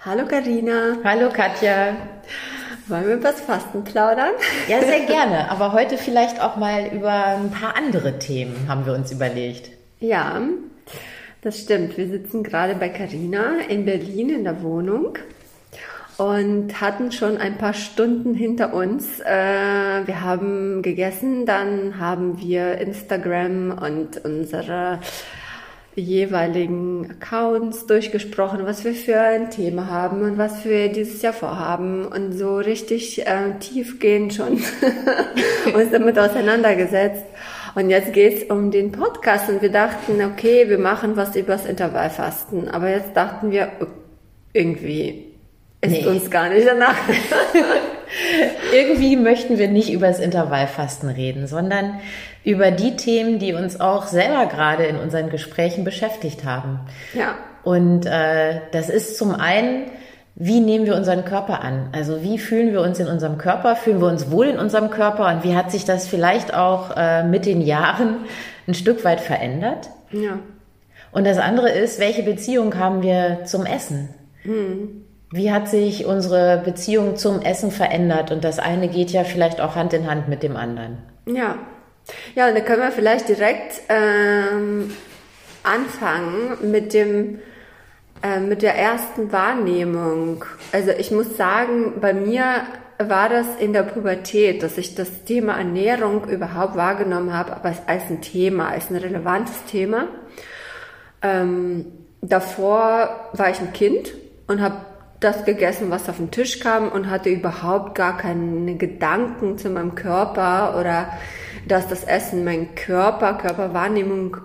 Hallo Karina. Hallo Katja. Wollen wir über das Fasten plaudern? Ja, sehr gerne. Aber heute vielleicht auch mal über ein paar andere Themen haben wir uns überlegt. Ja, das stimmt. Wir sitzen gerade bei Karina in Berlin in der Wohnung und hatten schon ein paar Stunden hinter uns. Äh, wir haben gegessen, dann haben wir Instagram und unsere jeweiligen Accounts durchgesprochen, was wir für ein Thema haben und was wir dieses Jahr vorhaben und so richtig äh, tiefgehend schon uns damit auseinandergesetzt. Und jetzt geht's um den Podcast und wir dachten, okay, wir machen was übers Intervallfasten. Aber jetzt dachten wir, irgendwie ist nee. uns gar nicht danach. irgendwie möchten wir nicht über das Intervallfasten reden, sondern über die Themen, die uns auch selber gerade in unseren Gesprächen beschäftigt haben. Ja. Und äh, das ist zum einen, wie nehmen wir unseren Körper an? Also wie fühlen wir uns in unserem Körper? Fühlen wir uns wohl in unserem Körper? Und wie hat sich das vielleicht auch äh, mit den Jahren ein Stück weit verändert? Ja. Und das andere ist, welche Beziehung haben wir zum Essen? Hm. Wie hat sich unsere Beziehung zum Essen verändert? Und das eine geht ja vielleicht auch Hand in Hand mit dem anderen. Ja, ja, und da können wir vielleicht direkt ähm, anfangen mit dem äh, mit der ersten Wahrnehmung. Also ich muss sagen, bei mir war das in der Pubertät, dass ich das Thema Ernährung überhaupt wahrgenommen habe, aber als, als ein Thema, als ein relevantes Thema. Ähm, davor war ich ein Kind und habe das gegessen, was auf den Tisch kam und hatte überhaupt gar keine Gedanken zu meinem Körper oder dass das Essen meinen Körper, Körperwahrnehmung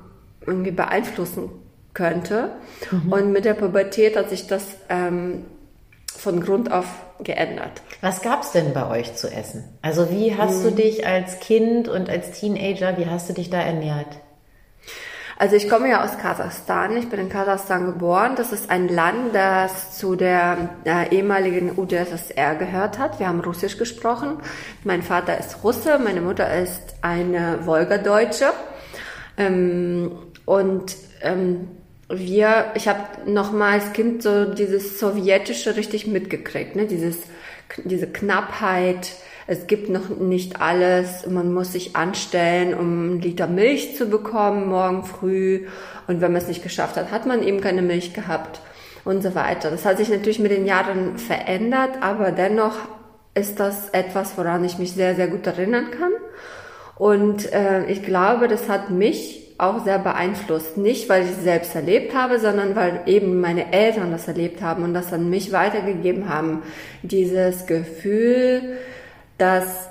irgendwie beeinflussen könnte. Mhm. Und mit der Pubertät hat sich das ähm, von Grund auf geändert. Was gab's denn bei euch zu essen? Also wie hast mhm. du dich als Kind und als Teenager, wie hast du dich da ernährt? Also ich komme ja aus Kasachstan. Ich bin in Kasachstan geboren. Das ist ein Land, das zu der äh, ehemaligen UdSSR gehört hat. Wir haben Russisch gesprochen. Mein Vater ist Russe, meine Mutter ist eine Wolgadeutsche. Ähm, und ähm, wir, ich habe noch mal als Kind so dieses sowjetische richtig mitgekriegt, ne? Dieses, diese Knappheit es gibt noch nicht alles, man muss sich anstellen, um einen Liter Milch zu bekommen morgen früh und wenn man es nicht geschafft hat, hat man eben keine Milch gehabt und so weiter. Das hat sich natürlich mit den Jahren verändert, aber dennoch ist das etwas, woran ich mich sehr, sehr gut erinnern kann. Und äh, ich glaube, das hat mich auch sehr beeinflusst. Nicht, weil ich es selbst erlebt habe, sondern weil eben meine Eltern das erlebt haben und das an mich weitergegeben haben. Dieses Gefühl, dass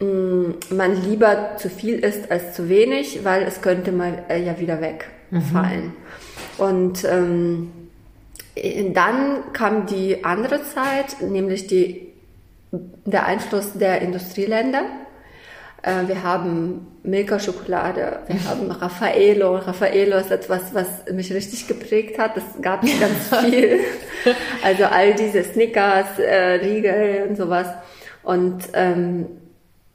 mh, mm, man lieber zu viel isst als zu wenig, weil es könnte mal äh, ja wieder wegfallen. Mhm. Und ähm, dann kam die andere Zeit, nämlich die, der Einfluss der Industrieländer. Äh, wir haben Milka-Schokolade, wir haben Raffaello. Raffaello ist etwas, was mich richtig geprägt hat. Das gab es ganz viel. Also all diese Snickers, äh, Riegel und sowas. Und ähm,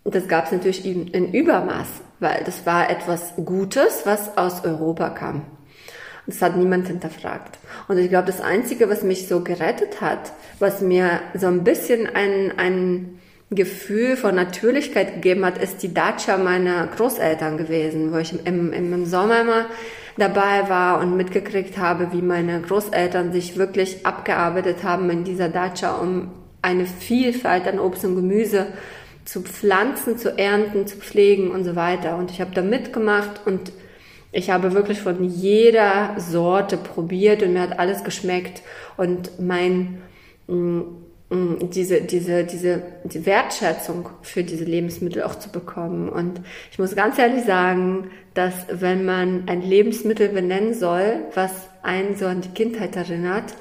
das gab es natürlich in, Übermaß, weil das war etwas Gutes, was aus Europa kam. Und das hat niemand hinterfragt. Und ich glaube, das Einzige, was mich so gerettet hat, was mir so ein bisschen ein, ein Gefühl von Natürlichkeit gegeben hat, ist die Dacia meiner Großeltern gewesen, wo ich im, im Sommer immer dabei war und mitgekriegt habe, wie meine Großeltern sich wirklich abgearbeitet haben in dieser Dacia, um eine Vielfalt an Obst und Gemüse zu pflanzen, zu ernten, zu pflegen und so weiter. Und ich habe da mitgemacht und ich habe wirklich von jeder Sorte probiert und mir hat alles geschmeckt. Und mein, mm, mm, diese, diese, diese die Wertschätzung für diese Lebensmittel auch zu bekommen. Und ich muss ganz ehrlich sagen, dass wenn man ein Lebensmittel benennen soll, was einen so an die Kindheit erinnert,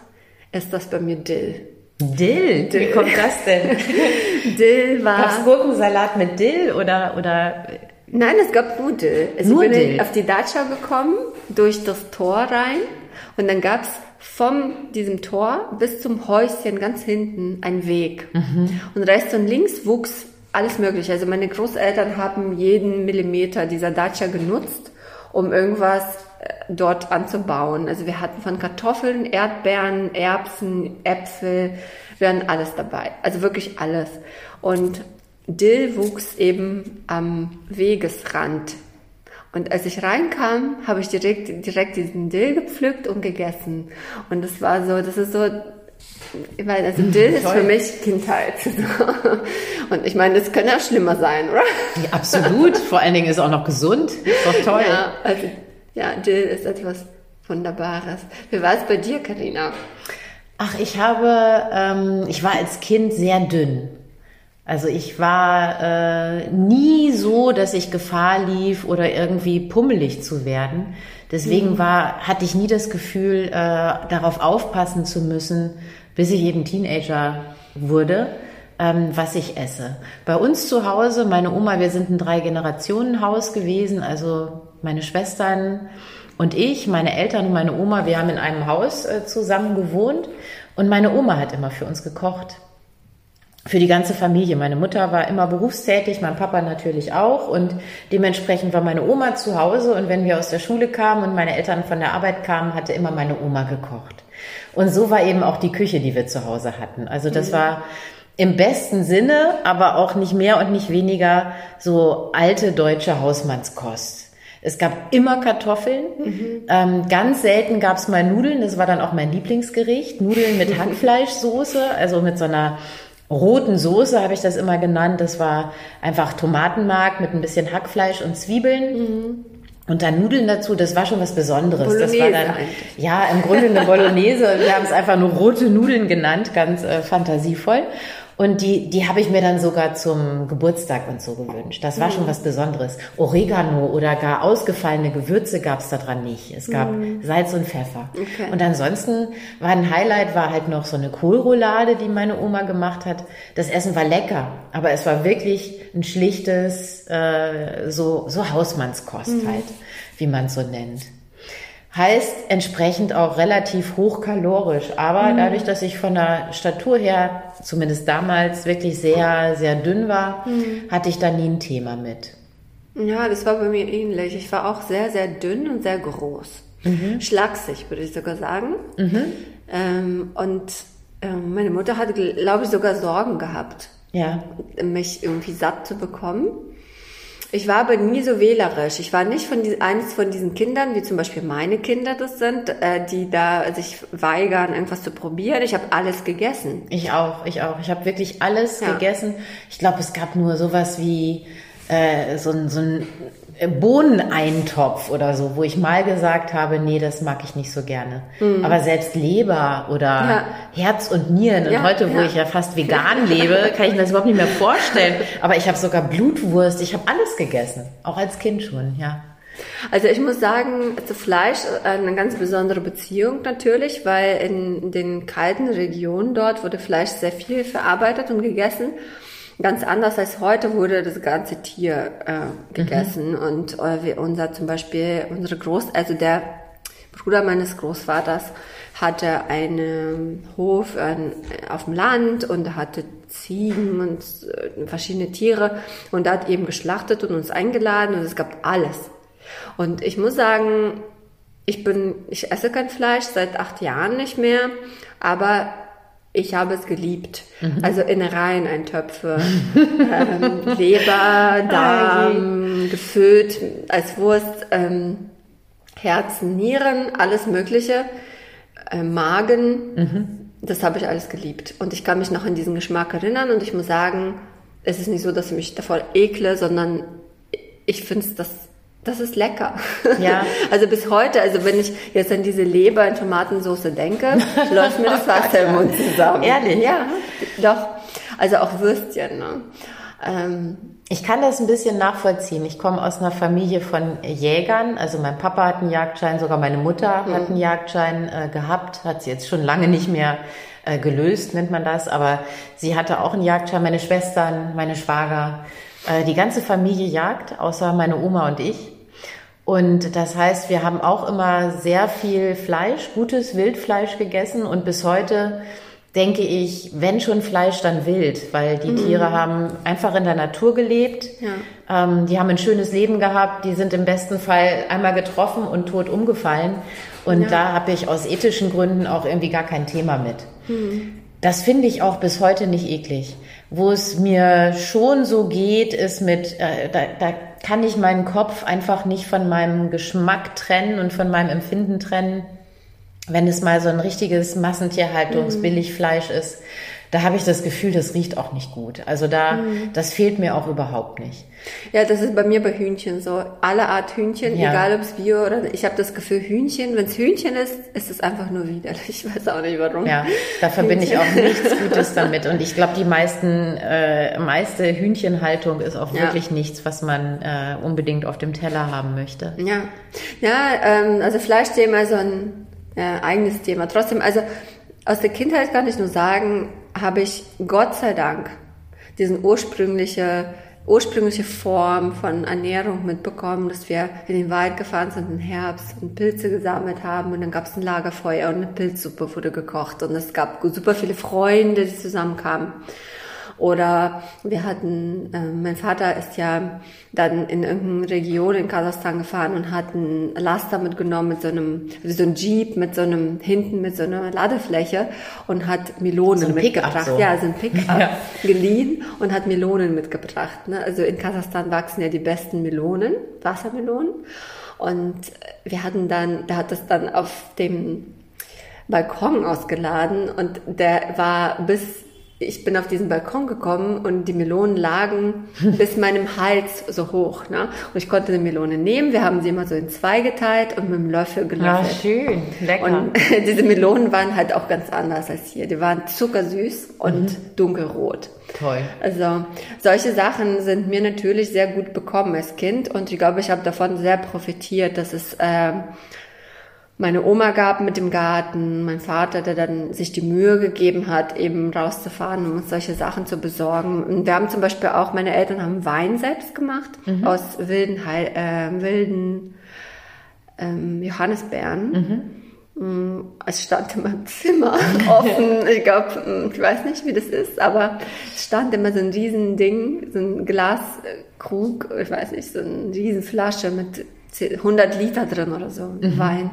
ist das bei mir Dill. Dill? Dill. Wie kommt das denn? Dill war. Gab's Gurkensalat mit Dill oder, oder? Nein, es gab nur Dill. Also nur ich bin Dill. auf die Dacia gekommen, durch das Tor rein und dann gab's von diesem Tor bis zum Häuschen ganz hinten ein Weg. Mhm. Und rechts und links wuchs alles mögliche. Also meine Großeltern haben jeden Millimeter dieser Dacia genutzt, um irgendwas dort anzubauen. Also wir hatten von Kartoffeln, Erdbeeren, Erbsen, Äpfel, wir hatten alles dabei. Also wirklich alles. Und Dill wuchs eben am Wegesrand. Und als ich reinkam, habe ich direkt, direkt diesen Dill gepflückt und gegessen. Und das war so, das ist so, weil also Dill ist für mich Kindheit. Und ich meine, das könnte ja schlimmer sein, oder? Ja, absolut. Vor allen Dingen ist es auch noch gesund. Ist doch toll. Ja, also, ja, Dill ist etwas Wunderbares. Wie war es bei dir, Karina? Ach, ich habe, ähm, ich war als Kind sehr dünn. Also ich war äh, nie so, dass ich Gefahr lief oder irgendwie pummelig zu werden. Deswegen mhm. war, hatte ich nie das Gefühl, äh, darauf aufpassen zu müssen, bis ich eben Teenager wurde, ähm, was ich esse. Bei uns zu Hause, meine Oma, wir sind ein Drei-Generationen-Haus gewesen, also meine Schwestern und ich, meine Eltern und meine Oma, wir haben in einem Haus äh, zusammen gewohnt und meine Oma hat immer für uns gekocht für die ganze Familie. Meine Mutter war immer berufstätig, mein Papa natürlich auch und dementsprechend war meine Oma zu Hause und wenn wir aus der Schule kamen und meine Eltern von der Arbeit kamen, hatte immer meine Oma gekocht. Und so war eben auch die Küche, die wir zu Hause hatten. Also das mhm. war im besten Sinne, aber auch nicht mehr und nicht weniger so alte deutsche Hausmannskost. Es gab immer Kartoffeln. Mhm. Ähm, ganz selten gab es mal Nudeln. Das war dann auch mein Lieblingsgericht. Nudeln mit Hackfleischsoße, also mit so einer roten Soße habe ich das immer genannt. Das war einfach Tomatenmark mit ein bisschen Hackfleisch und Zwiebeln. Mhm. Und dann Nudeln dazu, das war schon was Besonderes. Bolognese das war dann, eigentlich. ja, im Grunde eine Bolognese. Wir haben es einfach nur rote Nudeln genannt, ganz äh, fantasievoll. Und die, die habe ich mir dann sogar zum Geburtstag und so gewünscht. Das war mhm. schon was Besonderes. Oregano oder gar ausgefallene Gewürze gab es daran nicht. Es gab mhm. Salz und Pfeffer. Okay. Und ansonsten war ein Highlight, war halt noch so eine Kohlroulade, die meine Oma gemacht hat. Das Essen war lecker, aber es war wirklich ein schlichtes, äh, so, so Hausmannskost mhm. halt, wie man es so nennt. Heißt entsprechend auch relativ hochkalorisch. Aber mhm. dadurch, dass ich von der Statur her, zumindest damals, wirklich sehr, sehr dünn war, mhm. hatte ich da nie ein Thema mit. Ja, das war bei mir ähnlich. Ich war auch sehr, sehr dünn und sehr groß. Mhm. Schlagsig, würde ich sogar sagen. Mhm. Ähm, und ähm, meine Mutter hatte, glaube ich, sogar Sorgen gehabt, ja. mich irgendwie satt zu bekommen. Ich war aber nie so wählerisch. Ich war nicht von die, eines von diesen Kindern, wie zum Beispiel meine Kinder das sind, äh, die da sich weigern, irgendwas zu probieren. Ich habe alles gegessen. Ich auch, ich auch. Ich habe wirklich alles ja. gegessen. Ich glaube, es gab nur sowas wie äh, so, ein, so ein Bohneneintopf oder so, wo ich mal gesagt habe, nee, das mag ich nicht so gerne. Mhm. Aber selbst Leber oder ja. Herz und Nieren und ja, heute, wo ja. ich ja fast vegan lebe, kann ich mir das überhaupt nicht mehr vorstellen. Aber ich habe sogar Blutwurst, ich habe alles gegessen, auch als Kind schon, ja. Also ich muss sagen, zu Fleisch eine ganz besondere Beziehung natürlich, weil in den kalten Regionen dort wurde Fleisch sehr viel verarbeitet und gegessen ganz anders als heute wurde das ganze Tier äh, gegessen mhm. und äh, unser zum Beispiel unsere Groß also der Bruder meines Großvaters hatte einen Hof äh, auf dem Land und hatte Ziegen und äh, verschiedene Tiere und hat eben geschlachtet und uns eingeladen und es gab alles. Und ich muss sagen, ich bin, ich esse kein Fleisch seit acht Jahren nicht mehr, aber ich habe es geliebt. Mhm. Also Innereien, Eintöpfe, ähm, Leber, Darm, gefüllt als Wurst, ähm, Herzen, Nieren, alles Mögliche, äh, Magen. Mhm. Das habe ich alles geliebt. Und ich kann mich noch an diesen Geschmack erinnern und ich muss sagen, es ist nicht so, dass ich mich davor ekle, sondern ich finde es das das ist lecker. Ja. Also bis heute, also wenn ich jetzt an diese Leber in Tomatensauce denke, läuft mir das Wasser im Mund zusammen. Ehrlich? Ja, doch. Also auch Würstchen. Ne? Ähm, ich kann das ein bisschen nachvollziehen. Ich komme aus einer Familie von Jägern. Also mein Papa hat einen Jagdschein, sogar meine Mutter mhm. hat einen Jagdschein äh, gehabt, hat sie jetzt schon lange nicht mehr äh, gelöst, nennt man das. Aber sie hatte auch einen Jagdschein, meine Schwestern, meine Schwager. Äh, die ganze Familie jagt, außer meine Oma und ich. Und das heißt, wir haben auch immer sehr viel Fleisch, gutes Wildfleisch gegessen und bis heute denke ich, wenn schon Fleisch, dann wild, weil die mhm. Tiere haben einfach in der Natur gelebt. Ja. Ähm, die haben ein schönes Leben gehabt, die sind im besten Fall einmal getroffen und tot umgefallen. Und ja. da habe ich aus ethischen Gründen auch irgendwie gar kein Thema mit. Mhm. Das finde ich auch bis heute nicht eklig. Wo es mir schon so geht, ist mit, äh, da, da kann ich meinen Kopf einfach nicht von meinem Geschmack trennen und von meinem Empfinden trennen wenn es mal so ein richtiges Massentierhaltungsbilligfleisch mhm. ist, da habe ich das Gefühl, das riecht auch nicht gut. Also da, mhm. das fehlt mir auch überhaupt nicht. Ja, das ist bei mir bei Hühnchen so. Alle Art Hühnchen, ja. egal ob es Bio oder ich habe das Gefühl, Hühnchen, wenn es Hühnchen ist, ist es einfach nur widerlich. Ich weiß auch nicht warum. Ja, da verbinde ich auch nichts Gutes damit. Und ich glaube, die meisten, äh, meiste Hühnchenhaltung ist auch ja. wirklich nichts, was man äh, unbedingt auf dem Teller haben möchte. Ja, ja, ähm, also Fleischthema so ein äh, eigenes Thema. Trotzdem, also aus der Kindheit kann ich nur sagen, habe ich Gott sei Dank diesen ursprüngliche ursprüngliche Form von Ernährung mitbekommen, dass wir in den Wald gefahren sind im Herbst und Pilze gesammelt haben und dann gab es ein Lagerfeuer und eine Pilzsuppe wurde gekocht und es gab super viele Freunde, die zusammenkamen. Oder wir hatten, äh, mein Vater ist ja dann in irgendeine Region in Kasachstan gefahren und hat einen Laster mitgenommen mit so einem, wie so ein Jeep mit so einem, hinten mit so einer Ladefläche und hat Melonen so mitgebracht. So. Ja, so ein Pickup ja. geliehen und hat Melonen mitgebracht. Ne? Also in Kasachstan wachsen ja die besten Melonen, Wassermelonen. Und wir hatten dann, der hat das dann auf dem Balkon ausgeladen und der war bis ich bin auf diesen Balkon gekommen und die Melonen lagen bis meinem Hals so hoch. Ne? Und ich konnte eine Melone nehmen. Wir haben sie immer so in zwei geteilt und mit dem Löffel gelöffelt. Ja, schön, lecker. Und diese Melonen waren halt auch ganz anders als hier. Die waren zuckersüß und mhm. dunkelrot. Toll. Also solche Sachen sind mir natürlich sehr gut bekommen als Kind und ich glaube, ich habe davon sehr profitiert, dass es äh, meine Oma gab mit dem Garten, mein Vater, der dann sich die Mühe gegeben hat, eben rauszufahren, um uns solche Sachen zu besorgen. Und wir haben zum Beispiel auch, meine Eltern haben Wein selbst gemacht mhm. aus wilden, Heil, äh, wilden ähm, Johannisbeeren. Mhm. Mm, es stand in meinem Zimmer offen. Ich glaube, mm, ich weiß nicht, wie das ist, aber es stand immer so ein riesen Ding, so ein Glaskrug, ich weiß nicht, so eine riesen Flasche mit 100 Liter drin oder so, mhm. Wein.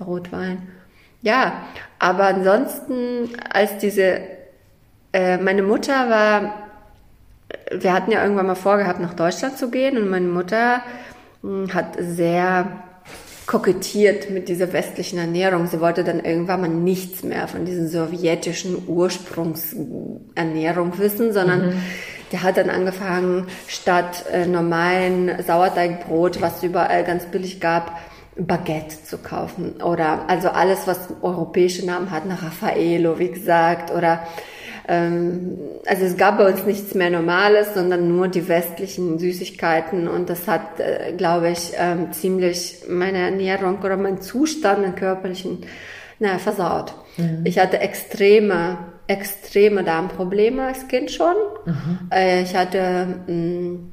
Rotwein. Ja, aber ansonsten, als diese, äh, meine Mutter war, wir hatten ja irgendwann mal vorgehabt, nach Deutschland zu gehen und meine Mutter mh, hm, hat sehr kokettiert mit dieser westlichen Ernährung. Sie wollte dann irgendwann mal nichts mehr von diesen sowjetischen Ursprungsernährung wissen, sondern mhm. der hat dann angefangen, statt äh, normalen Sauerteigbrot, was es überall ganz billig gab, Baguette zu kaufen oder also alles, was europäische Namen hat, nach Raffaello, wie gesagt, oder ähm, also es gab bei uns nichts mehr Normales, sondern nur die westlichen Süßigkeiten und das hat, äh, glaube ich, ähm, ziemlich meine Ernährung oder meinen Zustand, den körperlichen, naja, versaut. Mhm. Ich hatte extreme, extreme Darmprobleme als Kind schon. Mhm. Äh, ich hatte mh, mm,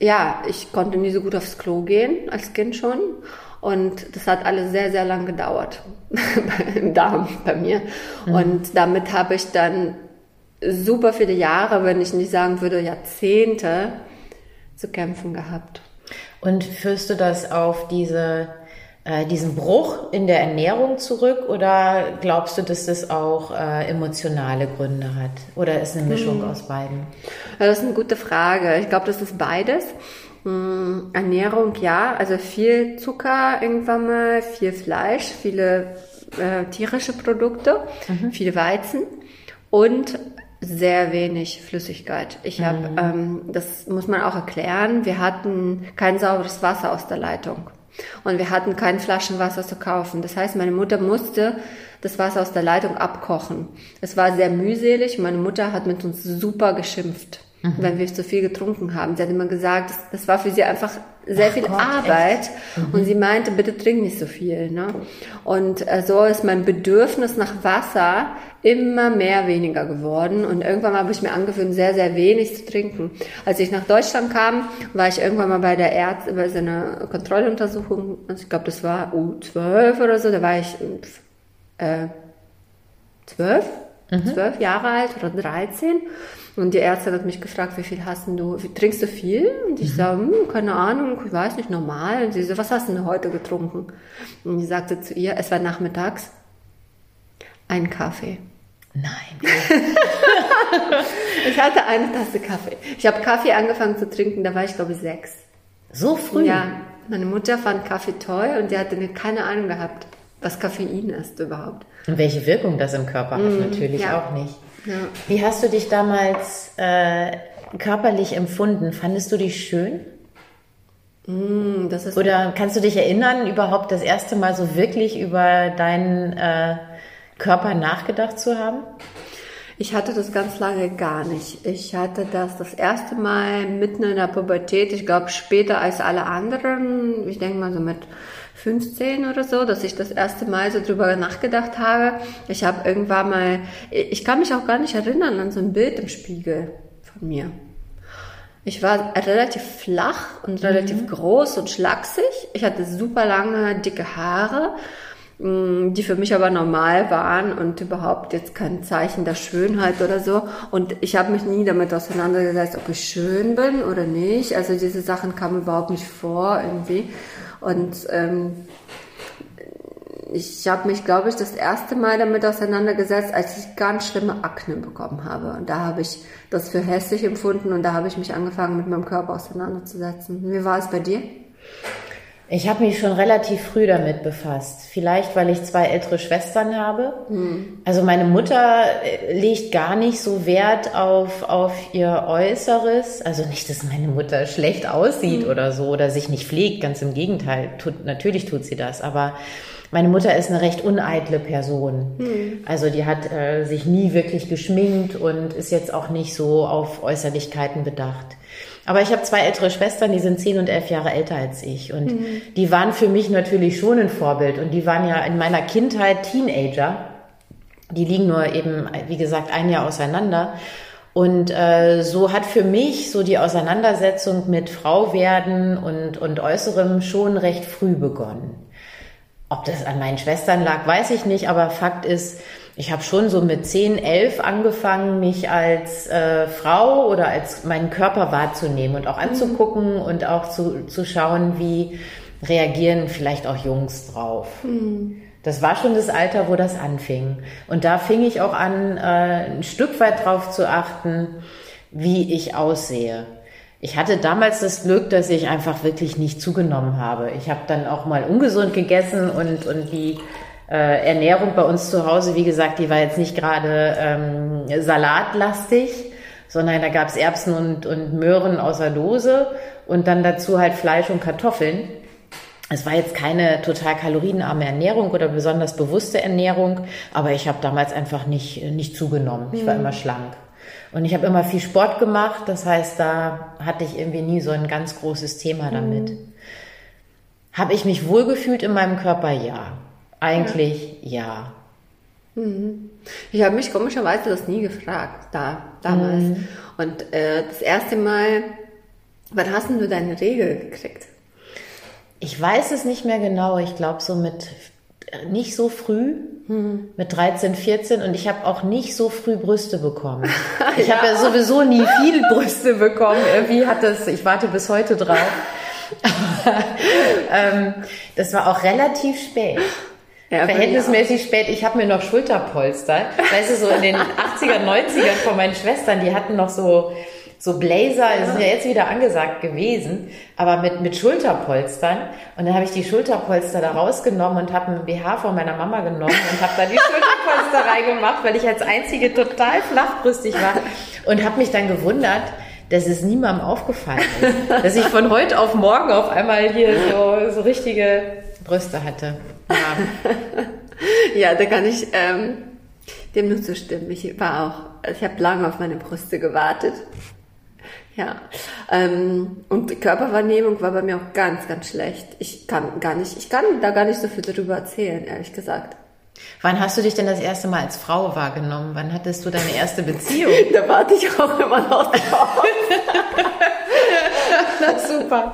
ja, ich konnte nie so gut aufs Klo gehen als Kind schon. Und das hat alles sehr, sehr lang gedauert im Darm bei mir. Mhm. Und damit habe ich dann super viele Jahre, wenn ich nicht sagen würde Jahrzehnte, zu kämpfen gehabt. Und führst du das auf diese, äh, diesen Bruch in der Ernährung zurück oder glaubst du, dass das auch äh, emotionale Gründe hat? Oder ist eine Mischung hm. aus beiden? Ja, das ist eine gute Frage. Ich glaube, das ist beides. Hm, Ernährung, ja, also viel Zucker irgendwann mal, viel Fleisch, viele äh, tierische Produkte, mhm. viel Weizen und sehr wenig Flüssigkeit. Ich habe, mhm. ähm, das muss man auch erklären, wir hatten kein sauberes Wasser aus der Leitung und wir hatten kein Flaschenwasser zu kaufen. Das heißt, meine Mutter musste das Wasser aus der Leitung abkochen. Es war sehr mühselig. Meine Mutter hat mit uns super geschimpft mhm. wenn wir zu viel getrunken haben. Sie hat immer gesagt, das, das war für sie einfach sehr Ach viel Gott, Arbeit mhm. und sie meinte, bitte trink nicht so viel. Ne? Und äh, so ist mein Bedürfnis nach Wasser immer mehr weniger geworden und irgendwann habe ich mir angewöhnt, sehr, sehr wenig zu trinken. Als ich nach Deutschland kam, war ich irgendwann mal bei der Ärzte, bei so einer Kontrolluntersuchung, also ich glaube, das war U12 oder so, da war ich äh, zwölf zwölf Jahre alt oder 13. Und die Ärztin hat mich gefragt, wie viel hast du, wie, trinkst du viel? Und ich sage, hm, keine Ahnung, ich weiß nicht, normal. Und sie so, was hast du denn heute getrunken? Und ich sagte zu ihr, es war nachmittags, ein Kaffee. Nein. ich hatte eine Tasse Kaffee. Ich habe Kaffee angefangen zu trinken, da war ich glaube ich sechs. So früh? Ja, meine Mutter fand Kaffee toll und die hatte keine Ahnung gehabt, was Koffein ist überhaupt. Und welche Wirkung das im Körper hat, natürlich ja. auch nicht. Ja. Wie hast du dich damals äh, körperlich empfunden? Fandest du dich schön? Ist Oder kannst du dich erinnern, überhaupt das erste Mal so wirklich über deinen äh, Körper nachgedacht zu haben? Ich hatte das ganz lange gar nicht. Ich hatte das das erste Mal mitten in der Pubertät, ich glaube später als alle anderen, ich denke mal so mit 15 oder so, dass ich das erste Mal so drüber nachgedacht habe. Ich habe irgendwann mal, ich kann mich auch gar nicht erinnern an so ein Bild im Spiegel von mir. Ich war relativ flach und relativ groß und schlaksig. Ich hatte super lange, dicke Haare, mh, die für mich aber normal waren und überhaupt jetzt kein Zeichen der Schönheit oder so. Und ich habe mich nie damit auseinandergesetzt, ob ich schön bin oder nicht. Also diese Sachen kamen überhaupt nicht vor irgendwie. Und ähm, ich habe mich, glaube ich, das erste Mal damit auseinandergesetzt, als ich ganz schlimme Akne bekommen habe. Und da habe ich das für hässlich empfunden und da habe ich mich angefangen, mit meinem Körper auseinanderzusetzen. Wie war es bei dir? Ich habe mich schon relativ früh damit befasst. Vielleicht, weil ich zwei ältere Schwestern habe. Also meine Mutter äh, legt gar nicht so Wert auf, auf ihr Äußeres. Also nicht, dass meine Mutter schlecht aussieht oder so oder sich nicht pflegt. Ganz im Gegenteil. Tut, natürlich tut sie das. Aber meine Mutter ist eine recht uneitle Person. Also die hat äh, sich nie wirklich geschminkt und ist jetzt auch nicht so auf Äußerlichkeiten bedacht. Aber ich habe zwei ältere Schwestern, die sind zehn und elf Jahre älter als ich. Und die waren für mich natürlich schon ein Vorbild. Und die waren ja in meiner Kindheit Teenager. Die liegen nur eben, wie gesagt, ein Jahr auseinander. Und äh, so hat für mich so die Auseinandersetzung mit Frau werden und, und Äußerem schon recht früh begonnen. Ob das an meinen Schwestern lag, weiß ich nicht, aber Fakt ist, ich habe schon so mit 10, 11 angefangen, mich als äh, Frau oder als meinen Körper wahrzunehmen und auch anzugucken und auch zu, zu schauen, wie reagieren vielleicht auch Jungs drauf. Das war schon das Alter, wo das anfing. Und da fing ich auch an, äh, ein Stück weit drauf zu achten, wie ich aussehe. Ich hatte damals das Glück, dass ich einfach wirklich nicht zugenommen habe. Ich habe dann auch mal ungesund gegessen und, und die äh, Ernährung bei uns zu Hause, wie gesagt, die war jetzt nicht gerade ähm, salatlastig, sondern da gab's Erbsen und, und Möhren aus der Dose und dann dazu halt Fleisch und Kartoffeln. Es war jetzt keine total kalorienarme Ernährung oder besonders bewusste Ernährung, aber ich habe damals einfach nicht, nicht zugenommen. Ich war immer schlank. Und ich habe immer viel Sport gemacht, das heißt, da hatte ich irgendwie nie so ein ganz großes Thema damit. Habe ich mich wohlgefühlt in meinem Körper? Ja. Eigentlich ja. Ich habe mich komischerweise das nie gefragt, da, damals. Und äh, das erste Mal, wann hast denn du deine Regel gekriegt? Ich weiß es nicht mehr genau. Ich glaube so mit äh, nicht so früh, mit 13, 14 und ich habe auch nicht so früh Brüste bekommen. Ich habe ja sowieso nie viel Brüste bekommen. Irgendwie hat das, ich warte bis heute drauf. Aber, ähm, das war auch relativ spät. Ja, Verhältnismäßig spät. Ich habe mir noch Schulterpolster. Weißt du, so in den 80er, 90ern von meinen Schwestern, die hatten noch so, so Blazer, die sind ja jetzt wieder angesagt gewesen, aber mit, mit Schulterpolstern. Und dann habe ich die Schulterpolster da rausgenommen und habe einen BH von meiner Mama genommen und habe da die Schulterpolster reingemacht, weil ich als einzige total flachbrüstig war und habe mich dann gewundert, dass es niemandem aufgefallen ist, dass ich von heute auf morgen auf einmal hier so, so richtige Brüste hatte. Ja. Ja, da kann ich ähm, dem nur zustimmen. Ich war auch, ich habe lange auf meine Brüste gewartet. Ja, ähm, und Körperwahrnehmung war bei mir auch ganz, ganz schlecht. Ich kann gar nicht, ich kann da gar nicht so viel darüber erzählen, ehrlich gesagt. Wann hast du dich denn das erste Mal als Frau wahrgenommen? Wann hattest du deine erste Beziehung? Da warte ich auch immer noch drauf. Na, super.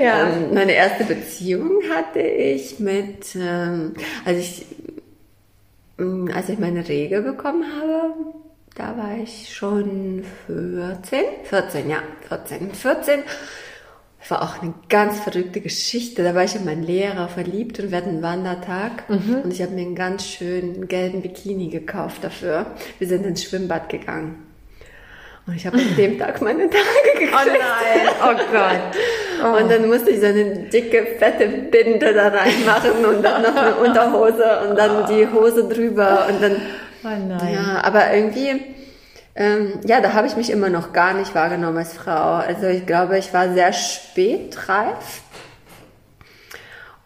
Ja. Ähm, meine erste Beziehung hatte ich mit, ähm, also ich mm, als ich meine Regel bekommen habe, da war ich schon 14, 14, ja, 14, 14. Das war auch eine ganz verrückte Geschichte. Da war ich in meinen Lehrer verliebt und wir hatten einen Wandertag. Mhm. Und ich habe mir einen ganz schönen gelben Bikini gekauft dafür. Wir sind ins Schwimmbad gegangen. Ich habe an dem Tag meine Tage gekriegt. Oh nein, oh Gott. Oh. Und dann musste ich so eine dicke, fette Binde da reinmachen und dann noch eine Unterhose und dann die Hose drüber und dann. Oh nein. Ja, aber irgendwie, ähm, ja, da habe ich mich immer noch gar nicht wahrgenommen als Frau. Also ich glaube, ich war sehr spät reif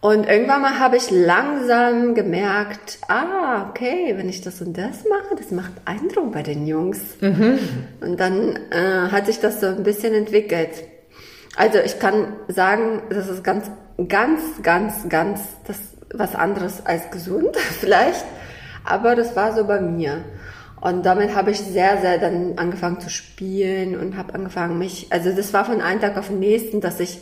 und irgendwann mal habe ich langsam gemerkt, ah, okay, wenn ich das und das mache, das macht Eindruck bei den Jungs. Mhm. Und dann äh, hat sich das so ein bisschen entwickelt. Also ich kann sagen, das ist ganz, ganz, ganz, ganz das was anderes als gesund vielleicht, aber das war so bei mir. Und damit habe ich sehr, sehr dann angefangen zu spielen und habe angefangen mich, also das war von einem Tag auf den nächsten, dass ich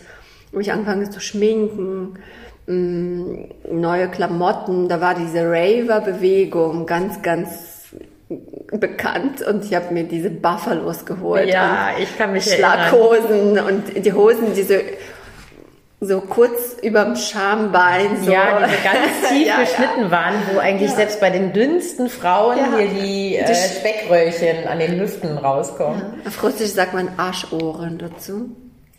mich angefangen zu schminken, neue Klamotten, da war diese Raver-Bewegung ganz, ganz bekannt und ich habe mir diese Buffalos geholt. Ja, ich kann mich Schlaghosen erinnern. und die Hosen, diese so kurz überm Schambein. So. Ja, die so ganz tief ja, geschnitten ja. waren, wo eigentlich ja. selbst bei den dünnsten Frauen hier die äh, Speckröllchen an den Hüften rauskommen. Auf Russisch sagt man Arschohren dazu.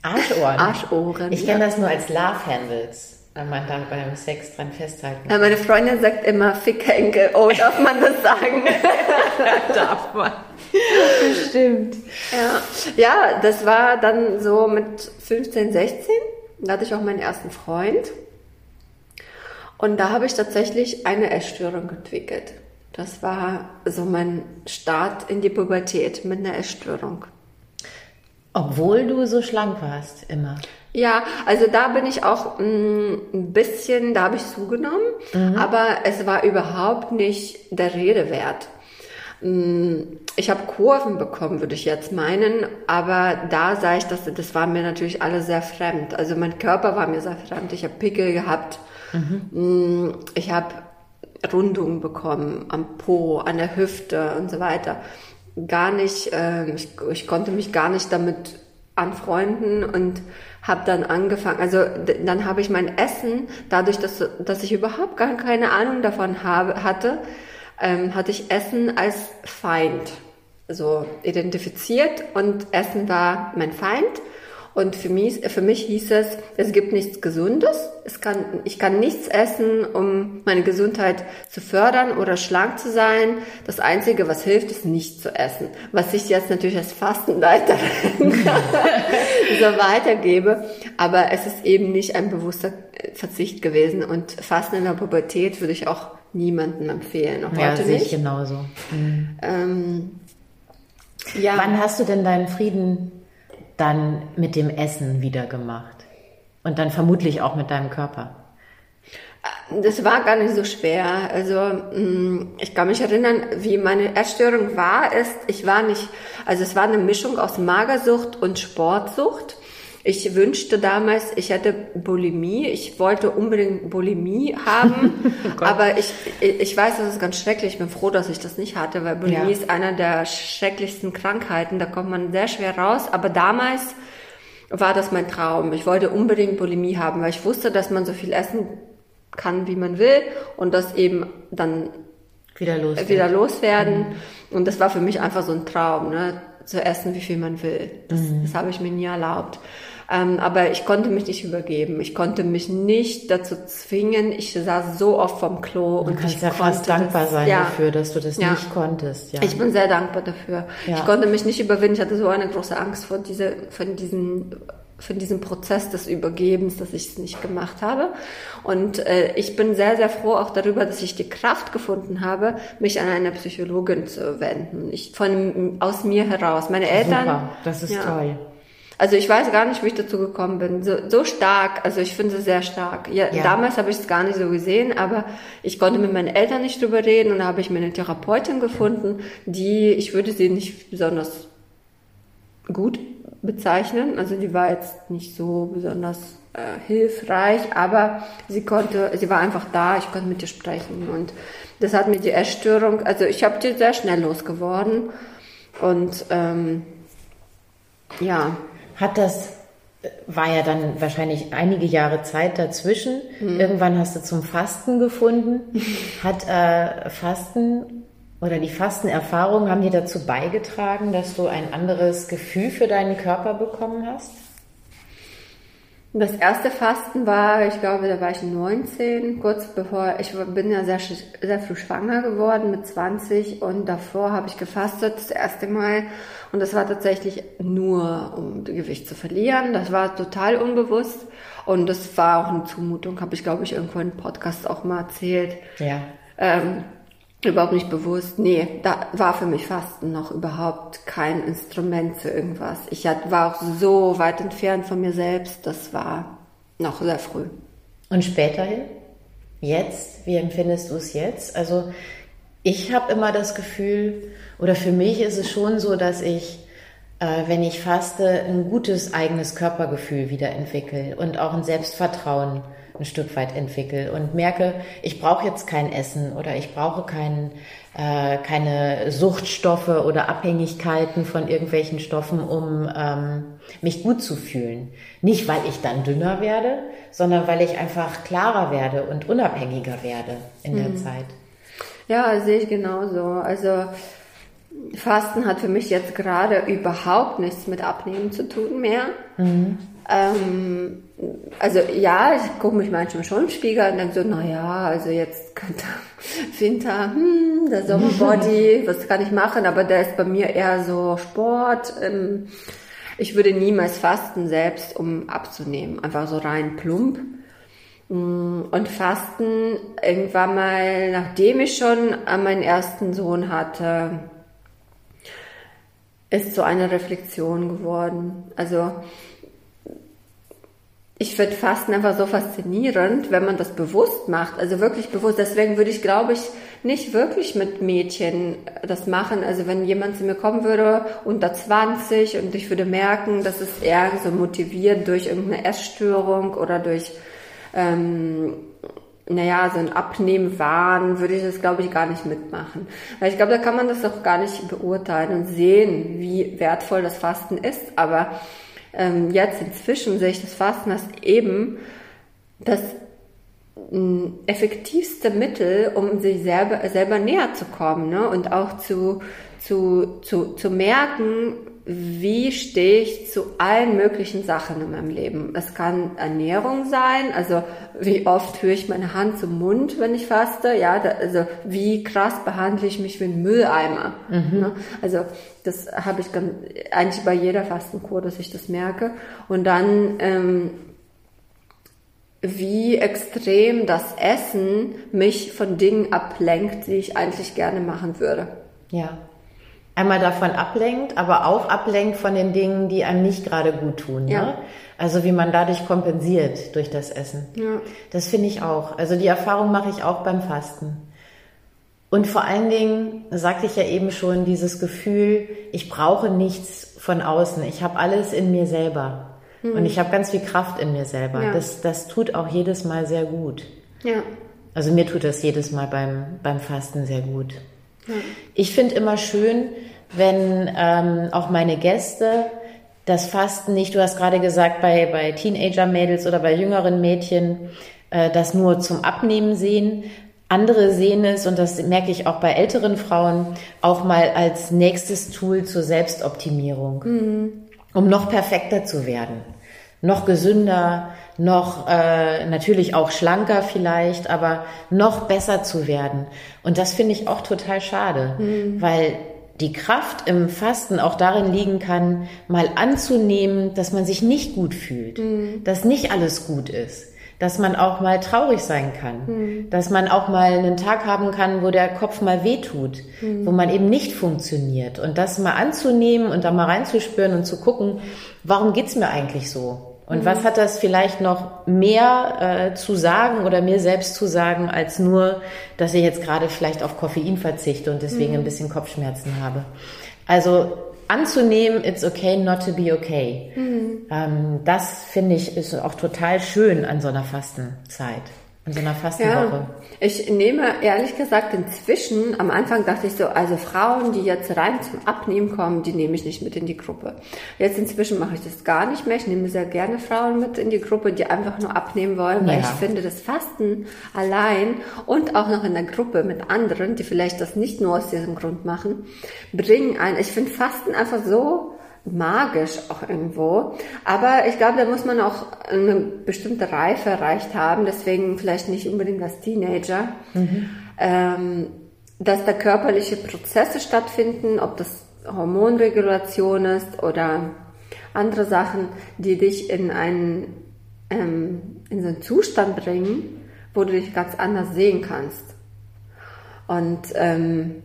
Arschohren? Arschohren. Ich kenne das nur als Love Handles wenn man dann beim Sex dran festhalten kann. Ja, meine Freundin sagt immer Fickhenkel. Oh, darf man das sagen? darf man. Stimmt. Ja. ja, das war dann so mit 15, 16. Da hatte ich auch meinen ersten Freund. Und da habe ich tatsächlich eine Essstörung entwickelt. Das war so mein Start in die Pubertät mit einer Essstörung. Obwohl du so schlank warst, immer. Ja, also da bin ich auch mm, ein bisschen, da habe ich zugenommen, mhm. aber es war überhaupt nicht der Rede wert. Mm, ich habe Kurven bekommen, würde ich jetzt meinen, aber da sah ich, dass das war mir natürlich alles sehr fremd. Also mein Körper war mir sehr fremd. Ich habe Pickel gehabt, mhm. Mm, ich habe Rundungen bekommen am Po, an der Hüfte und so weiter. Gar nicht, äh, ich, ich konnte mich gar nicht damit anfreunden und habe dann angefangen, also dann habe ich mein Essen, dadurch, dass, dass ich überhaupt gar keine Ahnung davon habe, hatte, ähm, hatte ich Essen als Feind so identifiziert und Essen war mein Feind und für mich, für mich hieß es, es gibt nichts Gesundes. Es kann, ich kann nichts essen, um meine Gesundheit zu fördern oder schlank zu sein. Das Einzige, was hilft, ist nicht zu essen. Was ich jetzt natürlich als Fastenleiterin so weitergebe. Aber es ist eben nicht ein bewusster Verzicht gewesen. Und Fasten in der Pubertät würde ich auch niemandem empfehlen. Auch ja, heute sehe nicht. ich genauso. Mhm. Ähm, ja. Wann hast du denn deinen Frieden dann mit dem Essen wieder gemacht? Und dann vermutlich auch mit deinem Körper? Das war gar nicht so schwer. Also mm, ich kann mich erinnern, wie meine Essstörung war. Ist, ich war nicht, also es war eine Mischung aus Magersucht und Sportsucht. Ich wünschte damals, ich hätte Bulimie. Ich wollte unbedingt Bulimie haben. oh aber ich, ich weiß, das ist ganz schrecklich. Ich bin froh, dass ich das nicht hatte, weil Bulimie ja. ist einer der schrecklichsten Krankheiten. Da kommt man sehr schwer raus. Aber damals war das mein Traum. Ich wollte unbedingt Bulimie haben, weil ich wusste, dass man so viel essen kann, wie man will und das eben dann wieder, los wieder loswerden. Mhm. Und das war für mich einfach so ein Traum, ne? zu essen, wie viel man will. Das, mhm. das habe ich mir nie erlaubt. Ähm, aber ich konnte mich nicht übergeben. Ich konnte mich nicht dazu zwingen. Ich saß so oft vom Klo du und kannst ich ja fast dankbar das, sein ja. dafür, dass du das ja. nicht konntest. Ja. Ich bin sehr dankbar dafür. Ja. Ich konnte mich nicht überwinden. Ich hatte so eine große Angst vor diese, von diesen von diesem Prozess des Übergebens, dass ich es nicht gemacht habe. Und äh, ich bin sehr, sehr froh auch darüber, dass ich die Kraft gefunden habe, mich an eine Psychologin zu wenden. Ich von aus mir heraus. Meine Eltern. Super, das ist ja, toll. Also ich weiß gar nicht, wie ich dazu gekommen bin. So, so stark, also ich finde es sehr stark. Ja, ja. Damals habe ich es gar nicht so gesehen, aber ich konnte mit meinen Eltern nicht drüber reden und da habe ich mir eine Therapeutin gefunden, die, ich würde sie nicht besonders gut bezeichnen. Also die war jetzt nicht so besonders äh, hilfreich, aber sie konnte, sie war einfach da, ich konnte mit ihr sprechen und das hat mir die Essstörung, also ich habe die sehr schnell losgeworden und ähm, ja. Hat das war ja dann wahrscheinlich einige Jahre Zeit dazwischen. Mhm. Irgendwann hast du zum Fasten gefunden. Hat äh, Fasten oder die Fastenerfahrungen haben dir dazu beigetragen, dass du ein anderes Gefühl für deinen Körper bekommen hast? Das erste Fasten war, ich glaube, da war ich 19, kurz bevor, ich bin ja sehr, sehr früh schwanger geworden mit 20 und davor habe ich gefastet das erste Mal und das war tatsächlich nur, um Gewicht zu verlieren. Das war total unbewusst und das war auch eine Zumutung, habe ich, glaube ich, irgendwo im Podcast auch mal erzählt. Ja. Ähm, überhaupt nicht bewusst. Nee, da war für mich Fasten noch überhaupt kein Instrument für irgendwas. Ich war auch so weit entfernt von mir selbst, das war noch sehr früh. Und späterhin? Jetzt? Wie empfindest du es jetzt? Also ich habe immer das Gefühl, oder für mich ist es schon so, dass ich, äh, wenn ich faste, ein gutes eigenes Körpergefühl wieder entwickle und auch ein Selbstvertrauen ein Stück weit entwickle und merke, ich brauche jetzt kein Essen oder ich brauche kein, äh, keine Suchtstoffe oder Abhängigkeiten von irgendwelchen Stoffen, um ähm, mich gut zu fühlen. Nicht, weil ich dann dünner werde, sondern weil ich einfach klarer werde und unabhängiger werde in der mhm. Zeit. Ja, sehe ich genauso. Also Fasten hat für mich jetzt gerade überhaupt nichts mit Abnehmen zu tun mehr. Mhm. Ähm, also ja, ich gucke mich manchmal schon im Spiegel und denke so, naja, also jetzt könnte Winter, hm, der Sommerbody, was kann ich machen? Aber der ist bei mir eher so Sport. Ähm, ich würde niemals fasten selbst, um abzunehmen. Einfach so rein plump. Mm, und Fasten irgendwann mal, nachdem ich schon meinen ersten Sohn hatte, ist so eine Reflexion geworden. Also ich finde Fasten einfach so faszinierend, wenn man das bewusst macht, also wirklich bewusst. Deswegen würde ich, glaube ich, nicht wirklich mit Mädchen das machen. Also wenn jemand zu mir kommen würde unter 20 und ich würde merken, dass es eher so motiviert durch irgendeine Essstörung oder durch, ähm, naja, so ein Abnehmwahn, würde ich das, glaube ich, gar nicht mitmachen. Weil ich glaube, da kann man das auch gar nicht beurteilen und sehen, wie wertvoll das Fasten ist. Aber ähm, jetzt inzwischen sehe ich das Fasten als eben das mm, effektivste Mittel, um sich selber, selber näher zu kommen ne? und auch zu, zu, zu, zu merken, wie stehe ich zu allen möglichen Sachen in meinem Leben. Es kann Ernährung sein, also wie oft führe ich meine Hand zum Mund, wenn ich faste, ja, da, also wie krass behandle ich mich wie ein Mülleimer. Mhm. Ne? Also das habe ich ganz, eigentlich bei jeder Fastenkur, dass ich das merke. Und dann ähm, wie extrem das Essen mich von Dingen ablenkt, die ich eigentlich gerne machen würde. Ja, einmal davon ablenkt, aber auch ablenkt von den Dingen, die einem nicht gerade gut tun. Ja. Ne? Also wie man dadurch kompensiert durch das Essen. Ja. Das finde ich auch. Also die Erfahrung mache ich auch beim Fasten. Und vor allen Dingen, sagte ich ja eben schon, dieses Gefühl, ich brauche nichts von außen. Ich habe alles in mir selber. Mhm. Und ich habe ganz viel Kraft in mir selber. Ja. Das, das tut auch jedes Mal sehr gut. Ja. Also mir tut das jedes Mal beim, beim Fasten sehr gut. Ich finde immer schön, wenn ähm, auch meine Gäste das Fasten nicht, du hast gerade gesagt, bei, bei Teenager-Mädels oder bei jüngeren Mädchen, äh, das nur zum Abnehmen sehen. Andere sehen es, und das merke ich auch bei älteren Frauen, auch mal als nächstes Tool zur Selbstoptimierung, mhm. um noch perfekter zu werden, noch gesünder, noch äh, natürlich auch schlanker vielleicht, aber noch besser zu werden. Und das finde ich auch total schade, mhm. weil die Kraft im Fasten auch darin liegen kann, mal anzunehmen, dass man sich nicht gut fühlt, mhm. dass nicht alles gut ist, dass man auch mal traurig sein kann, mhm. dass man auch mal einen Tag haben kann, wo der Kopf mal wehtut, mhm. wo man eben nicht funktioniert und das mal anzunehmen und da mal reinzuspüren und zu gucken, warum geht's mir eigentlich so? Und mhm. was hat das vielleicht noch mehr äh, zu sagen oder mir selbst zu sagen, als nur, dass ich jetzt gerade vielleicht auf Koffein verzichte und deswegen mhm. ein bisschen Kopfschmerzen habe? Also anzunehmen, it's okay not to be okay. Mhm. Ähm, das finde ich ist auch total schön an so einer Fastenzeit. In so einer Fastenwoche. Ja, ich nehme ehrlich gesagt inzwischen, am Anfang dachte ich so, also Frauen, die jetzt rein zum Abnehmen kommen, die nehme ich nicht mit in die Gruppe. Jetzt inzwischen mache ich das gar nicht mehr. Ich nehme sehr gerne Frauen mit in die Gruppe, die einfach nur abnehmen wollen, weil ja. ich finde, das Fasten allein und auch noch in der Gruppe mit anderen, die vielleicht das nicht nur aus diesem Grund machen, bringen ein, ich finde Fasten einfach so magisch auch irgendwo. Aber ich glaube, da muss man auch eine bestimmte Reife erreicht haben, deswegen vielleicht nicht unbedingt als Teenager, mhm. ähm, dass da körperliche Prozesse stattfinden, ob das Hormonregulation ist oder andere Sachen, die dich in einen, ähm, in so einen Zustand bringen, wo du dich ganz anders sehen kannst. Und ähm,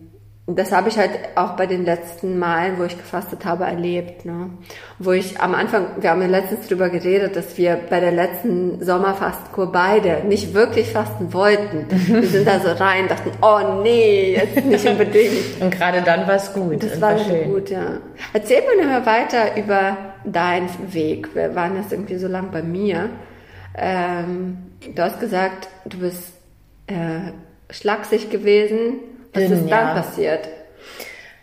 und das habe ich halt auch bei den letzten Malen, wo ich gefastet habe, erlebt. Ne? Wo ich am Anfang, wir haben ja letztens drüber geredet, dass wir bei der letzten Sommerfastenkur beide nicht wirklich fasten wollten. Wir sind da so rein, dachten, oh nee, jetzt nicht unbedingt. Und gerade dann war es gut. Das war, war schön. gut, ja. Erzähl mir mal weiter über deinen Weg. Wir waren jetzt irgendwie so lang bei mir. Ähm, du hast gesagt, du bist äh, schlaksig gewesen was ist dann ja. passiert?